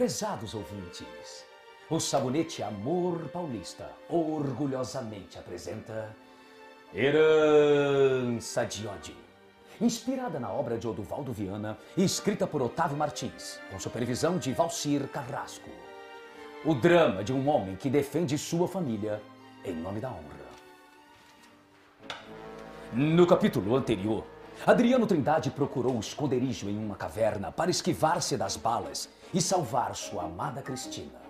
Prezados ouvintes, o sabonete Amor Paulista orgulhosamente apresenta Herança de Ódio. Inspirada na obra de Oduvaldo Viana e escrita por Otávio Martins, com supervisão de Valcir Carrasco. O drama de um homem que defende sua família em nome da honra. No capítulo anterior, Adriano Trindade procurou esconderijo em uma caverna para esquivar-se das balas e salvar sua amada Cristina.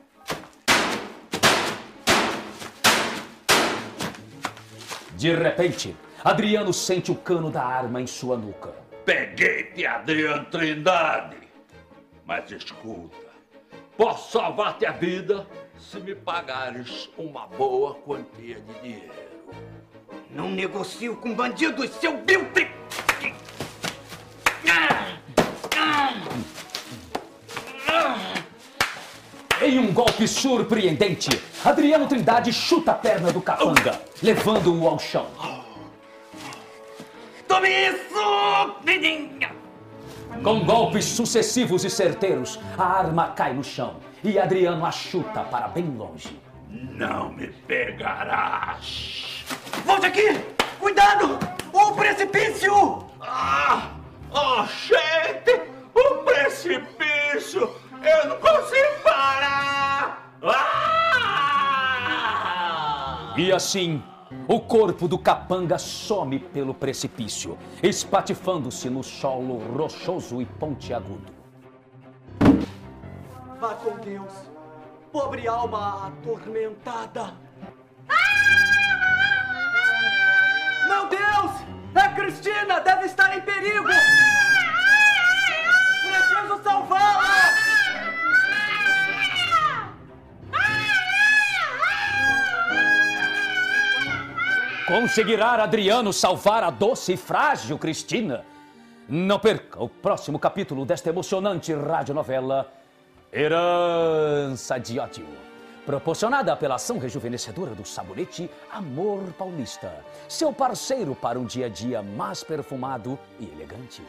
De repente, Adriano sente o cano da arma em sua nuca. Peguei-te, Adriano Trindade. Mas escuta, posso salvar-te a vida se me pagares uma boa quantia de dinheiro. Não negocio com bandidos, seu biltre! Em um golpe surpreendente, Adriano Trindade chuta a perna do capanga, levando-o ao chão. Tome isso, menina! Com golpes sucessivos e certeiros, a arma cai no chão e Adriano a chuta para bem longe. Não me pegarás. Volte aqui! Cuidado! O precipício! Ah! E assim, o corpo do capanga some pelo precipício, espatifando-se no solo rochoso e pontiagudo. Vá com Deus, pobre alma atormentada. Conseguirá Adriano salvar a doce e frágil Cristina? Não perca o próximo capítulo desta emocionante radionovela Herança de Ódio. Proporcionada pela ação rejuvenescedora do sabonete Amor Paulista. Seu parceiro para um dia a dia mais perfumado e elegante.